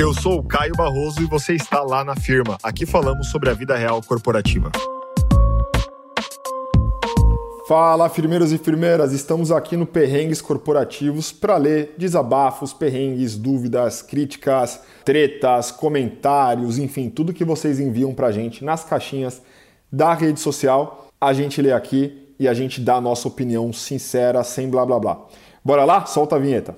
Eu sou o Caio Barroso e você está lá na firma. Aqui falamos sobre a vida real corporativa. Fala, firmeiros e firmeiras! Estamos aqui no Perrengues Corporativos para ler desabafos, perrengues, dúvidas, críticas, tretas, comentários, enfim, tudo que vocês enviam para a gente nas caixinhas da rede social. A gente lê aqui e a gente dá a nossa opinião sincera, sem blá blá blá. Bora lá? Solta a vinheta.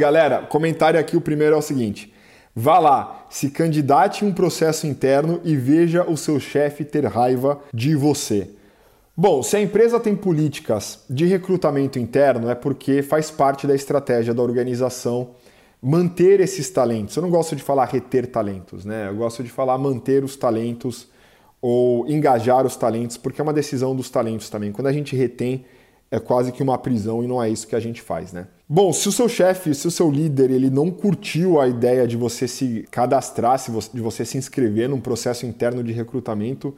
Galera, comentário aqui, o primeiro é o seguinte. Vá lá, se candidate em um processo interno e veja o seu chefe ter raiva de você. Bom, se a empresa tem políticas de recrutamento interno, é porque faz parte da estratégia da organização manter esses talentos. Eu não gosto de falar reter talentos, né? Eu gosto de falar manter os talentos ou engajar os talentos, porque é uma decisão dos talentos também. Quando a gente retém, é quase que uma prisão e não é isso que a gente faz, né? Bom, se o seu chefe, se o seu líder, ele não curtiu a ideia de você se cadastrar, de você se inscrever num processo interno de recrutamento,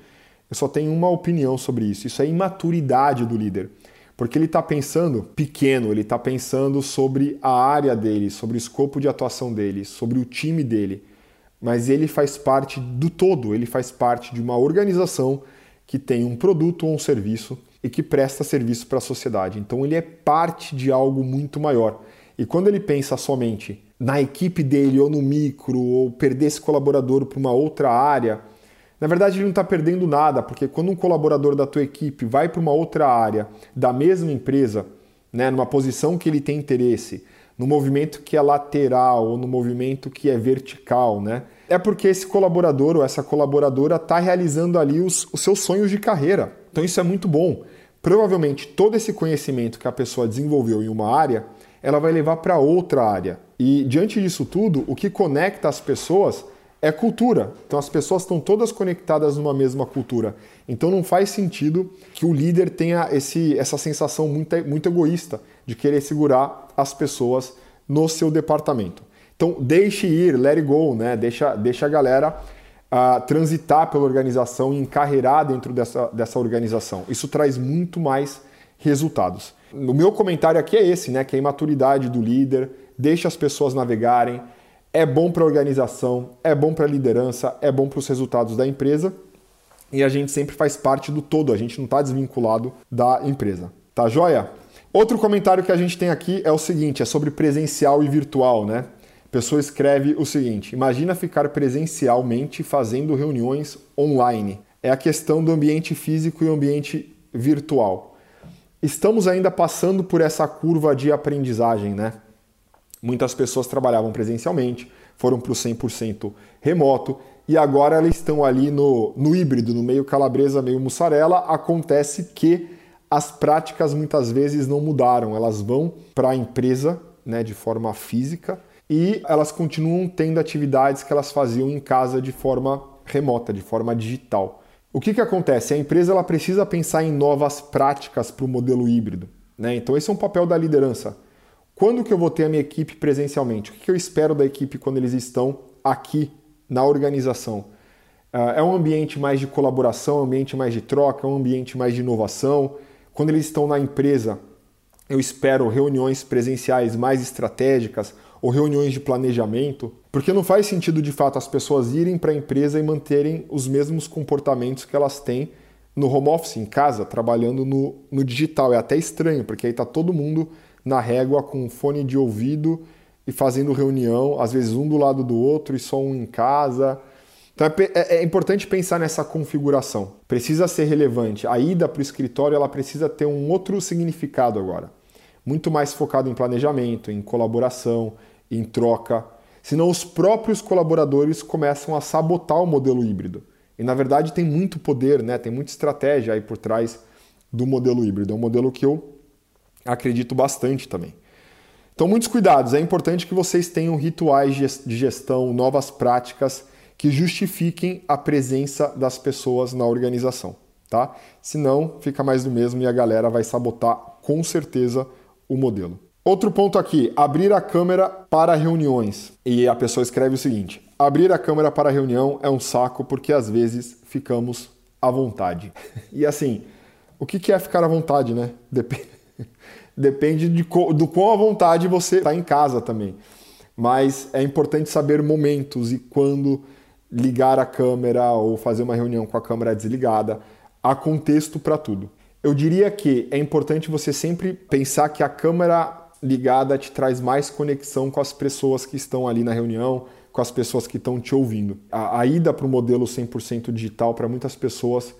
eu só tenho uma opinião sobre isso. Isso é imaturidade do líder. Porque ele está pensando pequeno, ele está pensando sobre a área dele, sobre o escopo de atuação dele, sobre o time dele. Mas ele faz parte do todo, ele faz parte de uma organização que tem um produto ou um serviço e que presta serviço para a sociedade. Então ele é parte de algo muito maior. E quando ele pensa somente na equipe dele ou no micro ou perder esse colaborador para uma outra área, na verdade ele não está perdendo nada, porque quando um colaborador da tua equipe vai para uma outra área da mesma empresa, né, numa posição que ele tem interesse, no movimento que é lateral ou no movimento que é vertical, né? É porque esse colaborador ou essa colaboradora está realizando ali os, os seus sonhos de carreira. Então isso é muito bom. Provavelmente todo esse conhecimento que a pessoa desenvolveu em uma área, ela vai levar para outra área. E diante disso tudo, o que conecta as pessoas é cultura. Então as pessoas estão todas conectadas numa mesma cultura. Então não faz sentido que o líder tenha esse, essa sensação muito, muito egoísta de querer segurar as pessoas no seu departamento. Então deixe ir, let it go, né? Deixa, deixa a galera uh, transitar pela organização e encarreirar dentro dessa, dessa organização. Isso traz muito mais resultados. O meu comentário aqui é esse, né? Que é a imaturidade do líder, deixa as pessoas navegarem, é bom para a organização, é bom para a liderança, é bom para os resultados da empresa e a gente sempre faz parte do todo, a gente não está desvinculado da empresa. Tá joia? Outro comentário que a gente tem aqui é o seguinte: é sobre presencial e virtual, né? Pessoa escreve o seguinte: imagina ficar presencialmente fazendo reuniões online. É a questão do ambiente físico e ambiente virtual. Estamos ainda passando por essa curva de aprendizagem, né? Muitas pessoas trabalhavam presencialmente, foram para o 100% remoto e agora elas estão ali no, no híbrido, no meio calabresa, meio mussarela. Acontece que as práticas muitas vezes não mudaram, elas vão para a empresa né, de forma física e elas continuam tendo atividades que elas faziam em casa de forma remota, de forma digital. O que, que acontece? A empresa ela precisa pensar em novas práticas para o modelo híbrido. Né? Então, esse é um papel da liderança quando que eu vou ter a minha equipe presencialmente? O que eu espero da equipe quando eles estão aqui na organização? Ah, é um ambiente mais de colaboração, um ambiente mais de troca, um ambiente mais de inovação. Quando eles estão na empresa, eu espero reuniões presenciais mais estratégicas ou reuniões de planejamento, porque não faz sentido de fato as pessoas irem para a empresa e manterem os mesmos comportamentos que elas têm no home office, em casa, trabalhando no, no digital. É até estranho, porque aí está todo mundo na régua com fone de ouvido e fazendo reunião, às vezes um do lado do outro e só um em casa. Então é, é, é importante pensar nessa configuração. Precisa ser relevante. A ida para o escritório ela precisa ter um outro significado agora. Muito mais focado em planejamento, em colaboração, em troca. Senão os próprios colaboradores começam a sabotar o modelo híbrido. E na verdade tem muito poder, né? tem muita estratégia aí por trás do modelo híbrido. É um modelo que eu acredito bastante também. Então, muitos cuidados. É importante que vocês tenham rituais de gestão, novas práticas que justifiquem a presença das pessoas na organização, tá? Senão, fica mais do mesmo e a galera vai sabotar com certeza o modelo. Outro ponto aqui, abrir a câmera para reuniões. E a pessoa escreve o seguinte: abrir a câmera para reunião é um saco porque às vezes ficamos à vontade. E assim, o que é ficar à vontade, né? Dep Depende de do quão à vontade você está em casa também. Mas é importante saber momentos e quando ligar a câmera ou fazer uma reunião com a câmera desligada. Há contexto para tudo. Eu diria que é importante você sempre pensar que a câmera ligada te traz mais conexão com as pessoas que estão ali na reunião, com as pessoas que estão te ouvindo. A, a ida para o modelo 100% digital para muitas pessoas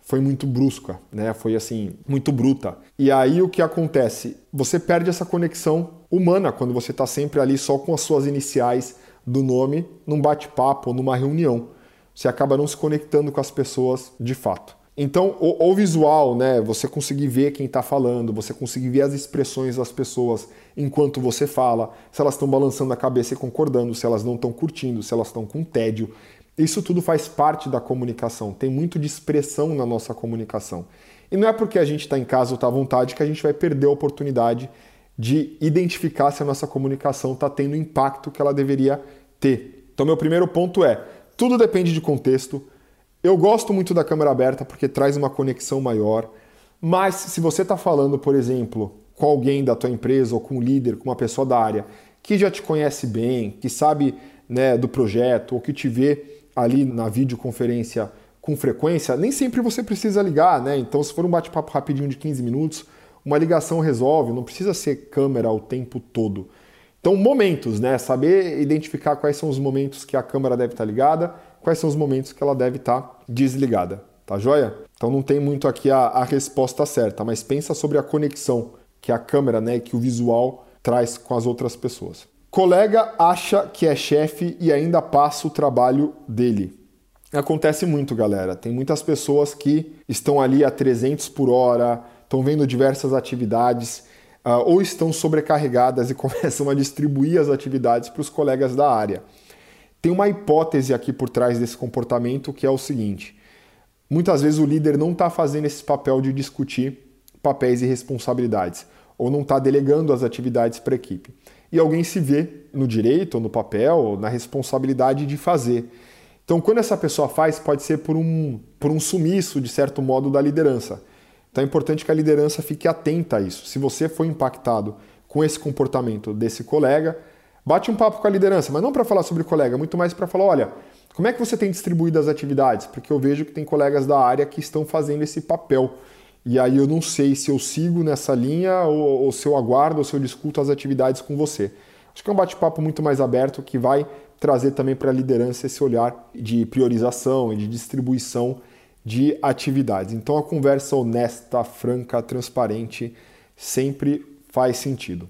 foi muito brusca, né? Foi assim, muito bruta. E aí o que acontece? Você perde essa conexão humana quando você está sempre ali só com as suas iniciais do nome num bate-papo ou numa reunião. Você acaba não se conectando com as pessoas de fato. Então, o, o visual, né? Você conseguir ver quem está falando, você conseguir ver as expressões das pessoas enquanto você fala, se elas estão balançando a cabeça e concordando, se elas não estão curtindo, se elas estão com tédio. Isso tudo faz parte da comunicação, tem muito de expressão na nossa comunicação. E não é porque a gente está em casa ou está à vontade que a gente vai perder a oportunidade de identificar se a nossa comunicação está tendo o impacto que ela deveria ter. Então, meu primeiro ponto é: tudo depende de contexto. Eu gosto muito da câmera aberta porque traz uma conexão maior. Mas se você está falando, por exemplo, com alguém da tua empresa ou com um líder, com uma pessoa da área que já te conhece bem, que sabe né, do projeto ou que te vê ali na videoconferência com frequência, nem sempre você precisa ligar, né? Então, se for um bate-papo rapidinho de 15 minutos, uma ligação resolve, não precisa ser câmera o tempo todo. Então, momentos, né? Saber identificar quais são os momentos que a câmera deve estar ligada, quais são os momentos que ela deve estar desligada. Tá joia? Então não tem muito aqui a, a resposta certa, mas pensa sobre a conexão que a câmera, né, que o visual traz com as outras pessoas. Colega acha que é chefe e ainda passa o trabalho dele. Acontece muito, galera. Tem muitas pessoas que estão ali a 300 por hora, estão vendo diversas atividades uh, ou estão sobrecarregadas e começam a distribuir as atividades para os colegas da área. Tem uma hipótese aqui por trás desse comportamento que é o seguinte: muitas vezes o líder não está fazendo esse papel de discutir papéis e responsabilidades, ou não está delegando as atividades para a equipe e alguém se vê no direito, ou no papel, ou na responsabilidade de fazer. Então, quando essa pessoa faz, pode ser por um, por um sumiço, de certo modo, da liderança. Então, é importante que a liderança fique atenta a isso. Se você foi impactado com esse comportamento desse colega, bate um papo com a liderança, mas não para falar sobre colega, muito mais para falar: olha, como é que você tem distribuído as atividades? Porque eu vejo que tem colegas da área que estão fazendo esse papel. E aí eu não sei se eu sigo nessa linha ou, ou se eu aguardo ou se eu discuto as atividades com você. Acho que é um bate-papo muito mais aberto que vai trazer também para a liderança esse olhar de priorização e de distribuição de atividades. Então a conversa honesta, franca, transparente sempre faz sentido.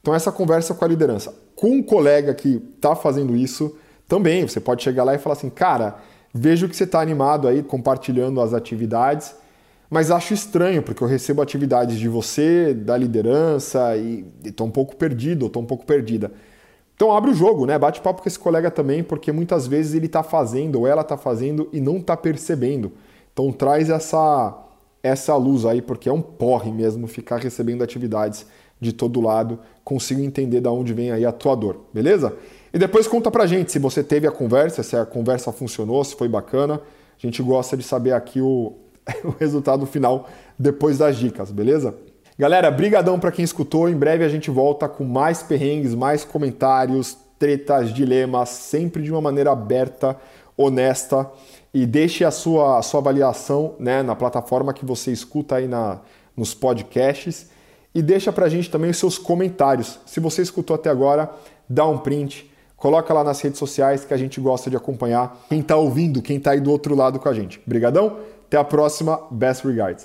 Então essa conversa com a liderança, com um colega que está fazendo isso, também você pode chegar lá e falar assim, cara, vejo que você está animado aí compartilhando as atividades mas acho estranho, porque eu recebo atividades de você, da liderança, e estou um pouco perdido, estou um pouco perdida. Então abre o jogo, né? Bate papo com esse colega também, porque muitas vezes ele está fazendo ou ela está fazendo e não está percebendo. Então traz essa essa luz aí, porque é um porre mesmo ficar recebendo atividades de todo lado. Consigo entender da onde vem aí a tua dor, beleza? E depois conta pra gente se você teve a conversa, se a conversa funcionou, se foi bacana. A gente gosta de saber aqui o, o resultado final depois das dicas, beleza? Galera, brigadão para quem escutou. Em breve a gente volta com mais perrengues, mais comentários, tretas, dilemas, sempre de uma maneira aberta, honesta. E deixe a sua, a sua avaliação né, na plataforma que você escuta aí na, nos podcasts. E deixa pra gente também os seus comentários. Se você escutou até agora, dá um print, coloca lá nas redes sociais que a gente gosta de acompanhar quem está ouvindo, quem está aí do outro lado com a gente. Brigadão? Até a próxima. Best regards.